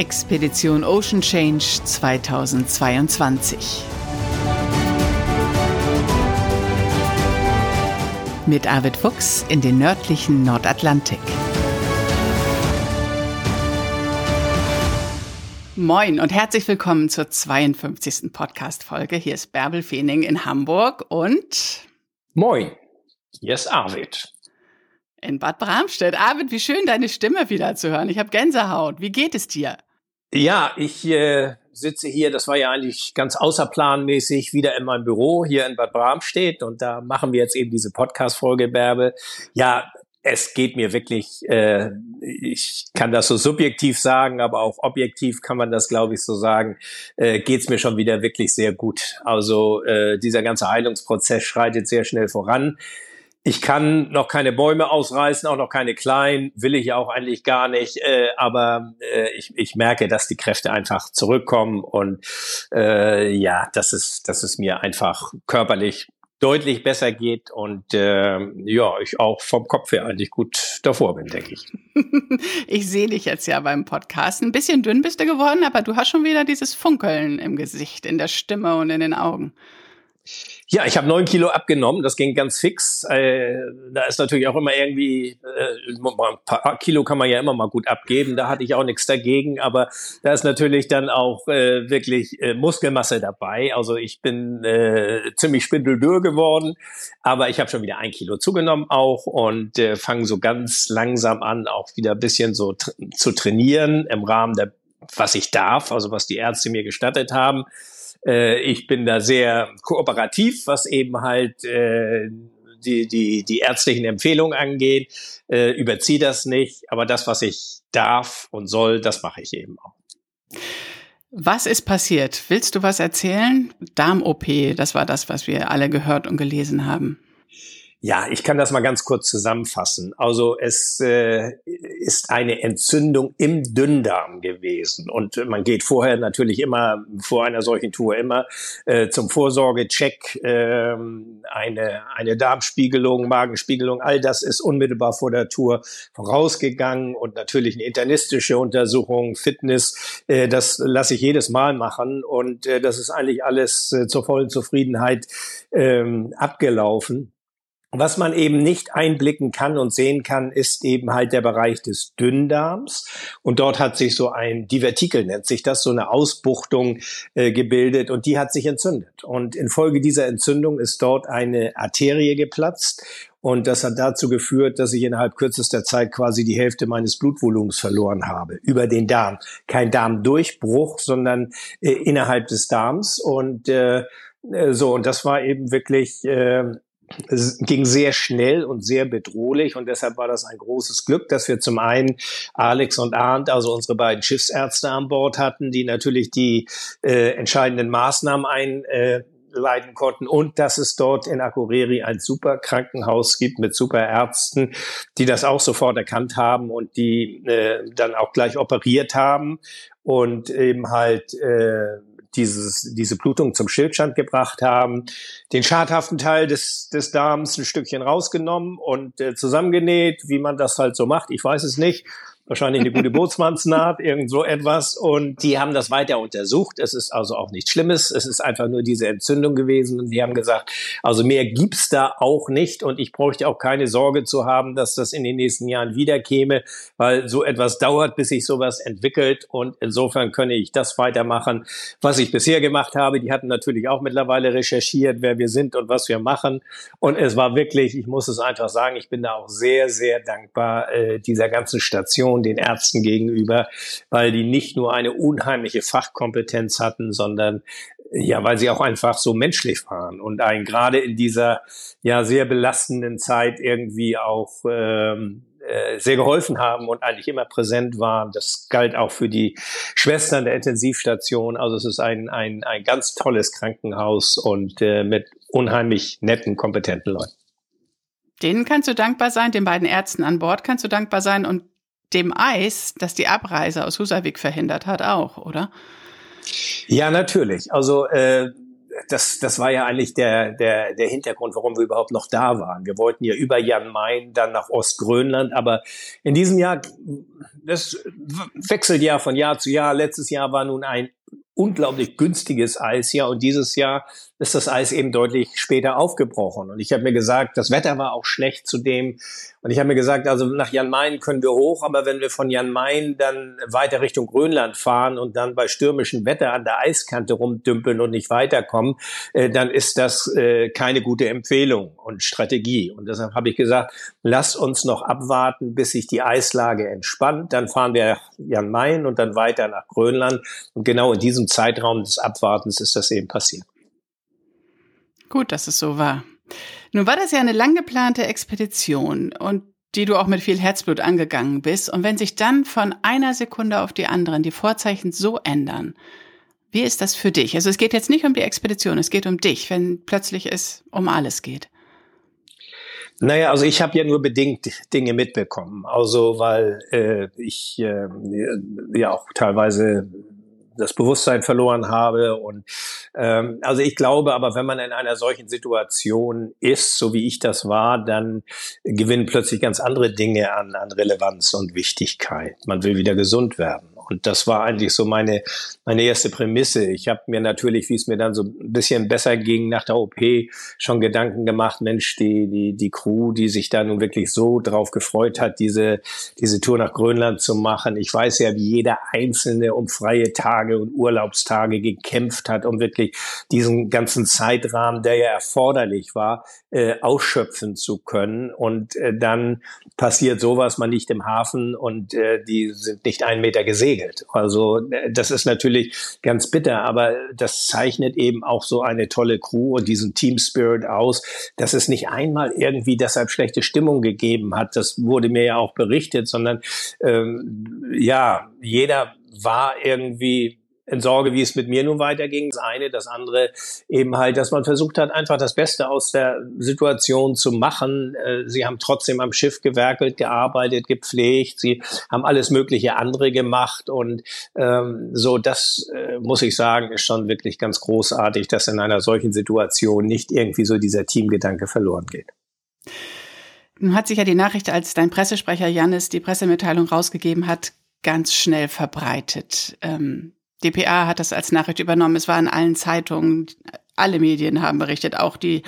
Expedition Ocean Change 2022. Mit Arvid Fuchs in den nördlichen Nordatlantik. Moin und herzlich willkommen zur 52. Podcast-Folge. Hier ist Bärbel Feening in Hamburg und. Moin, hier ist Arvid. In Bad Bramstedt. Arvid, wie schön, deine Stimme wieder zu hören. Ich habe Gänsehaut. Wie geht es dir? Ja, ich äh, sitze hier, das war ja eigentlich ganz außerplanmäßig, wieder in meinem Büro hier in Bad Bramstedt und da machen wir jetzt eben diese Podcast-Folge, Bärbe. Ja, es geht mir wirklich, äh, ich kann das so subjektiv sagen, aber auch objektiv kann man das, glaube ich, so sagen, äh, geht es mir schon wieder wirklich sehr gut. Also äh, dieser ganze Heilungsprozess schreitet sehr schnell voran. Ich kann noch keine Bäume ausreißen, auch noch keine kleinen, will ich ja auch eigentlich gar nicht. Äh, aber äh, ich, ich merke, dass die Kräfte einfach zurückkommen und äh, ja, dass es, dass es mir einfach körperlich deutlich besser geht und äh, ja, ich auch vom Kopf her eigentlich gut davor bin, denke ich. ich sehe dich jetzt ja beim Podcast. Ein bisschen dünn bist du geworden, aber du hast schon wieder dieses Funkeln im Gesicht, in der Stimme und in den Augen. Ja, ich habe neun Kilo abgenommen, das ging ganz fix. Äh, da ist natürlich auch immer irgendwie, äh, ein paar Kilo kann man ja immer mal gut abgeben, da hatte ich auch nichts dagegen, aber da ist natürlich dann auch äh, wirklich äh, Muskelmasse dabei. Also ich bin äh, ziemlich spindeldürr geworden, aber ich habe schon wieder ein Kilo zugenommen auch und äh, fange so ganz langsam an, auch wieder ein bisschen so tr zu trainieren im Rahmen der, was ich darf, also was die Ärzte mir gestattet haben. Äh, ich bin da sehr kooperativ, was eben halt äh, die, die, die ärztlichen Empfehlungen angeht. Äh, überziehe das nicht, aber das, was ich darf und soll, das mache ich eben auch. Was ist passiert? Willst du was erzählen? Darm-OP, das war das, was wir alle gehört und gelesen haben. Ja, ich kann das mal ganz kurz zusammenfassen. Also es äh, ist eine Entzündung im Dünndarm gewesen und man geht vorher natürlich immer vor einer solchen Tour immer äh, zum Vorsorgecheck äh, eine eine Darmspiegelung, Magenspiegelung, all das ist unmittelbar vor der Tour vorausgegangen und natürlich eine internistische Untersuchung, Fitness, äh, das lasse ich jedes Mal machen und äh, das ist eigentlich alles äh, zur vollen Zufriedenheit äh, abgelaufen. Was man eben nicht einblicken kann und sehen kann, ist eben halt der Bereich des Dünndarms. Und dort hat sich so ein Divertikel, nennt sich das, so eine Ausbuchtung äh, gebildet und die hat sich entzündet. Und infolge dieser Entzündung ist dort eine Arterie geplatzt. Und das hat dazu geführt, dass ich innerhalb kürzester Zeit quasi die Hälfte meines Blutvolumens verloren habe über den Darm. Kein Darmdurchbruch, sondern äh, innerhalb des Darms. Und äh, äh so, und das war eben wirklich äh, es ging sehr schnell und sehr bedrohlich und deshalb war das ein großes Glück, dass wir zum einen Alex und Arndt, also unsere beiden Schiffsärzte an Bord hatten, die natürlich die äh, entscheidenden Maßnahmen einleiten konnten und dass es dort in Akureyri ein super Krankenhaus gibt mit super Ärzten, die das auch sofort erkannt haben und die äh, dann auch gleich operiert haben und eben halt äh, dieses, diese Blutung zum Schildstand gebracht haben, den schadhaften Teil des, des Darms ein Stückchen rausgenommen und äh, zusammengenäht, wie man das halt so macht. Ich weiß es nicht wahrscheinlich eine gute Bootsmannsnaht, irgend so etwas. Und die haben das weiter untersucht. Es ist also auch nichts Schlimmes. Es ist einfach nur diese Entzündung gewesen. Und die haben gesagt, also mehr gibt's da auch nicht. Und ich bräuchte auch keine Sorge zu haben, dass das in den nächsten Jahren wiederkäme, weil so etwas dauert, bis sich sowas entwickelt. Und insofern könne ich das weitermachen, was ich bisher gemacht habe. Die hatten natürlich auch mittlerweile recherchiert, wer wir sind und was wir machen. Und es war wirklich, ich muss es einfach sagen, ich bin da auch sehr, sehr dankbar äh, dieser ganzen Station Frauen den Ärzten gegenüber, weil die nicht nur eine unheimliche Fachkompetenz hatten, sondern ja, weil sie auch einfach so menschlich waren und einen gerade in dieser ja sehr belastenden Zeit irgendwie auch ähm, äh, sehr geholfen haben und eigentlich immer präsent waren. Das galt auch für die Schwestern der Intensivstation. Also es ist ein, ein, ein ganz tolles Krankenhaus und äh, mit unheimlich netten, kompetenten Leuten. Denen kannst du dankbar sein, den beiden Ärzten an Bord kannst du dankbar sein und dem Eis, das die Abreise aus Husavik verhindert hat, auch, oder? Ja, natürlich. Also äh, das, das war ja eigentlich der, der, der Hintergrund, warum wir überhaupt noch da waren. Wir wollten ja über Jan Main dann nach Ostgrönland, aber in diesem Jahr, das wechselt ja von Jahr zu Jahr. Letztes Jahr war nun ein unglaublich günstiges Eis. Ja und dieses Jahr ist das Eis eben deutlich später aufgebrochen. Und ich habe mir gesagt, das Wetter war auch schlecht zudem und ich habe mir gesagt, also nach Jan Mayen können wir hoch, aber wenn wir von Jan Mayen dann weiter Richtung Grönland fahren und dann bei stürmischem Wetter an der Eiskante rumdümpeln und nicht weiterkommen, äh, dann ist das äh, keine gute Empfehlung und Strategie und deshalb habe ich gesagt, lass uns noch abwarten, bis sich die Eislage entspannt, dann fahren wir Jan Mayen und dann weiter nach Grönland und genau in diesem Zeitraum des Abwartens ist das eben passiert. Gut, dass es so war. Nun war das ja eine lang geplante Expedition und die du auch mit viel Herzblut angegangen bist. Und wenn sich dann von einer Sekunde auf die anderen die Vorzeichen so ändern, wie ist das für dich? Also es geht jetzt nicht um die Expedition, es geht um dich, wenn plötzlich es um alles geht. Naja, also ich habe ja nur bedingt Dinge mitbekommen. Also weil äh, ich äh, ja auch teilweise das Bewusstsein verloren habe. Und ähm, also ich glaube aber, wenn man in einer solchen Situation ist, so wie ich das war, dann gewinnen plötzlich ganz andere Dinge an, an Relevanz und Wichtigkeit. Man will wieder gesund werden. Und das war eigentlich so meine, meine erste Prämisse. Ich habe mir natürlich, wie es mir dann so ein bisschen besser ging nach der OP, schon Gedanken gemacht, Mensch, die, die, die Crew, die sich da nun wirklich so drauf gefreut hat, diese, diese Tour nach Grönland zu machen. Ich weiß ja, wie jeder Einzelne um freie Tage und Urlaubstage gekämpft hat, um wirklich diesen ganzen Zeitrahmen, der ja erforderlich war, äh, ausschöpfen zu können. Und äh, dann passiert sowas, man nicht im Hafen und äh, die sind nicht einen Meter gesegelt. Also äh, das ist natürlich ganz bitter, aber das zeichnet eben auch so eine tolle Crew und diesen Team Spirit aus, dass es nicht einmal irgendwie deshalb schlechte Stimmung gegeben hat. Das wurde mir ja auch berichtet, sondern ähm, ja, jeder war irgendwie in Sorge, wie es mit mir nun weiterging. Das eine, das andere eben halt, dass man versucht hat, einfach das Beste aus der Situation zu machen. Äh, sie haben trotzdem am Schiff gewerkelt, gearbeitet, gepflegt. Sie haben alles mögliche andere gemacht und ähm, so, das äh, muss ich sagen, ist schon wirklich ganz großartig, dass in einer solchen Situation nicht irgendwie so dieser Teamgedanke verloren geht. Nun hat sich ja die Nachricht, als dein Pressesprecher Jannis die Pressemitteilung rausgegeben hat, ganz schnell verbreitet. Ähm, DPA hat das als Nachricht übernommen. Es war in allen Zeitungen. Alle Medien haben berichtet, auch die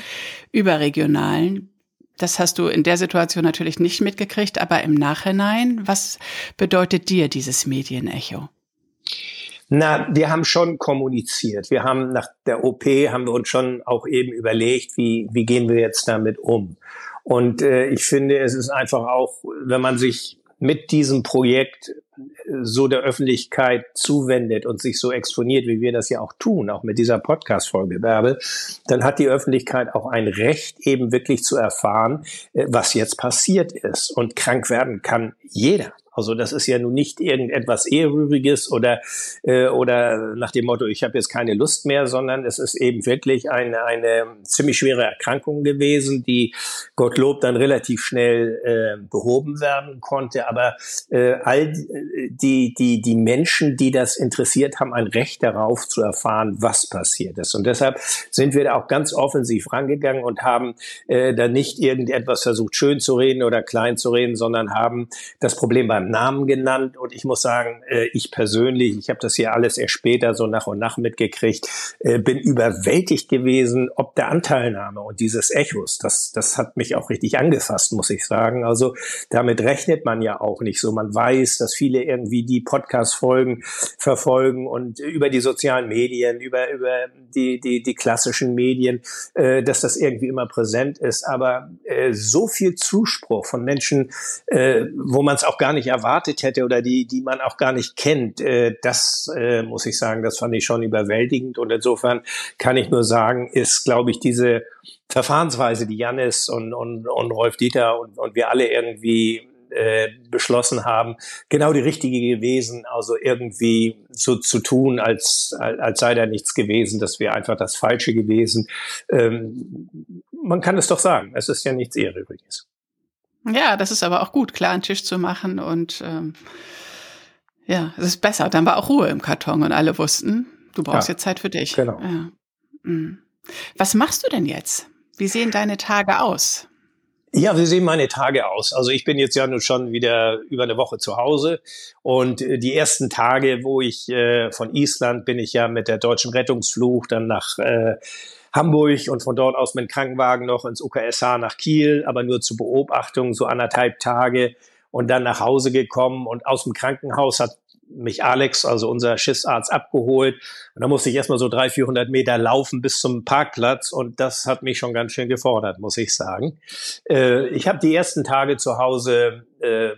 überregionalen. Das hast du in der Situation natürlich nicht mitgekriegt, aber im Nachhinein, was bedeutet dir dieses Medienecho? Na, wir haben schon kommuniziert. Wir haben nach der OP haben wir uns schon auch eben überlegt, wie, wie gehen wir jetzt damit um. Und äh, ich finde, es ist einfach auch, wenn man sich mit diesem Projekt so der Öffentlichkeit zuwendet und sich so exponiert, wie wir das ja auch tun, auch mit dieser Podcast-Folge, Bärbel, dann hat die Öffentlichkeit auch ein Recht, eben wirklich zu erfahren, äh, was jetzt passiert ist. Und krank werden kann jeder. Also das ist ja nun nicht irgendetwas Ehrrühriges oder, äh, oder nach dem Motto, ich habe jetzt keine Lust mehr, sondern es ist eben wirklich eine, eine ziemlich schwere Erkrankung gewesen, die Gottlob dann relativ schnell äh, behoben werden konnte. Aber äh, all die, die, die Menschen, die das interessiert, haben ein Recht darauf zu erfahren, was passiert ist. Und deshalb sind wir da auch ganz offensiv rangegangen und haben äh, da nicht irgendetwas versucht, schön zu reden oder klein zu reden, sondern haben das Problem beim Namen genannt und ich muss sagen, äh, ich persönlich, ich habe das hier alles erst später so nach und nach mitgekriegt, äh, bin überwältigt gewesen, ob der Anteilnahme und dieses Echos, das, das hat mich auch richtig angefasst, muss ich sagen. Also damit rechnet man ja auch nicht so. Man weiß, dass viele irgendwie die Podcast-Folgen verfolgen und über die sozialen Medien, über, über die, die, die klassischen Medien, äh, dass das irgendwie immer präsent ist. Aber äh, so viel Zuspruch von Menschen, äh, wo man es auch gar nicht erwartet hätte oder die, die man auch gar nicht kennt, äh, das äh, muss ich sagen, das fand ich schon überwältigend. Und insofern kann ich nur sagen, ist, glaube ich, diese Verfahrensweise, die Jannis und, und, und Rolf Dieter und, und wir alle irgendwie äh, beschlossen haben, genau die richtige gewesen, also irgendwie so zu tun, als, als sei da nichts gewesen, das wäre einfach das Falsche gewesen. Ähm, man kann es doch sagen, es ist ja nichts Ehrrühriges. Ja, das ist aber auch gut, klar einen Tisch zu machen und ähm, ja, es ist besser. Dann war auch Ruhe im Karton und alle wussten, du brauchst ja, jetzt Zeit für dich. Genau. Ja. Mhm. Was machst du denn jetzt? Wie sehen deine Tage aus? Ja, wie sehen meine Tage aus? Also ich bin jetzt ja nun schon wieder über eine Woche zu Hause und äh, die ersten Tage, wo ich äh, von Island bin ich ja mit der deutschen Rettungsfluch dann nach äh, Hamburg und von dort aus mit dem Krankenwagen noch ins UKSH nach Kiel, aber nur zur Beobachtung, so anderthalb Tage und dann nach Hause gekommen und aus dem Krankenhaus hat mich Alex, also unser Schiffsarzt, abgeholt. Und da musste ich erstmal so 300, 400 Meter laufen bis zum Parkplatz. Und das hat mich schon ganz schön gefordert, muss ich sagen. Äh, ich habe die ersten Tage zu Hause äh,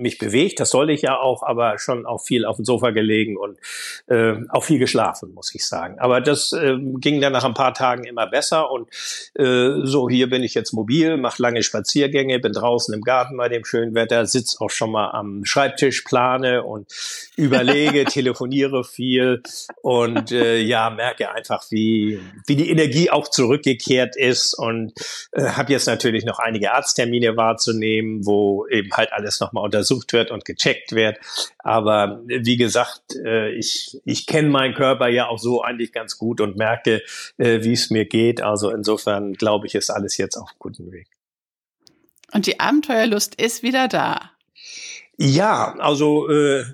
mich bewegt, das soll ich ja auch, aber schon auch viel auf dem Sofa gelegen und äh, auch viel geschlafen, muss ich sagen. Aber das äh, ging dann nach ein paar Tagen immer besser und äh, so hier bin ich jetzt mobil, mache lange Spaziergänge, bin draußen im Garten bei dem schönen Wetter, sitz auch schon mal am Schreibtisch, plane und überlege, telefoniere viel und äh, ja merke einfach, wie wie die Energie auch zurückgekehrt ist und äh, habe jetzt natürlich noch einige Arzttermine wahrzunehmen, wo eben halt alles nochmal untersucht wird und gecheckt wird. Aber wie gesagt, äh, ich, ich kenne meinen Körper ja auch so eigentlich ganz gut und merke, äh, wie es mir geht. Also insofern glaube ich, ist alles jetzt auf gutem Weg. Und die Abenteuerlust ist wieder da. Ja, also äh,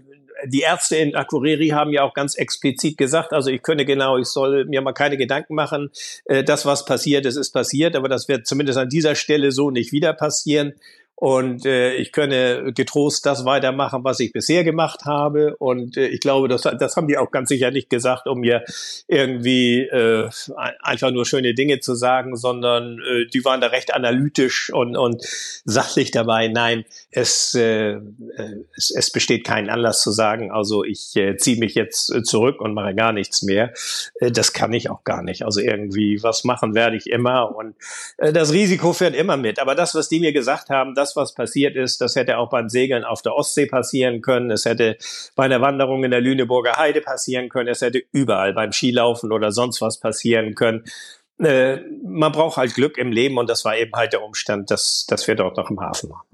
die Ärzte in Akureyri haben ja auch ganz explizit gesagt, also ich könne genau, ich soll mir mal keine Gedanken machen, äh, das was passiert ist, ist passiert, aber das wird zumindest an dieser Stelle so nicht wieder passieren und äh, ich könne getrost das weitermachen, was ich bisher gemacht habe. Und äh, ich glaube, das, das haben die auch ganz sicher nicht gesagt, um mir irgendwie äh, einfach nur schöne Dinge zu sagen, sondern äh, die waren da recht analytisch und, und sachlich dabei. Nein, es, äh, äh es, es besteht kein Anlass zu sagen, also ich äh, ziehe mich jetzt zurück und mache gar nichts mehr. Äh, das kann ich auch gar nicht. Also irgendwie was machen werde ich immer und äh, das Risiko fährt immer mit. Aber das, was die mir gesagt haben, das das, was passiert ist, das hätte auch beim Segeln auf der Ostsee passieren können. Es hätte bei einer Wanderung in der Lüneburger Heide passieren können. Es hätte überall beim Skilaufen oder sonst was passieren können. Äh, man braucht halt Glück im Leben und das war eben halt der Umstand, dass, dass wir dort noch im Hafen waren.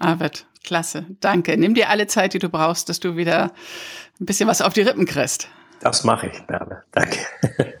Arvid, klasse. Danke. Nimm dir alle Zeit, die du brauchst, dass du wieder ein bisschen was auf die Rippen kriegst. Das mache ich, Bärbe. Danke.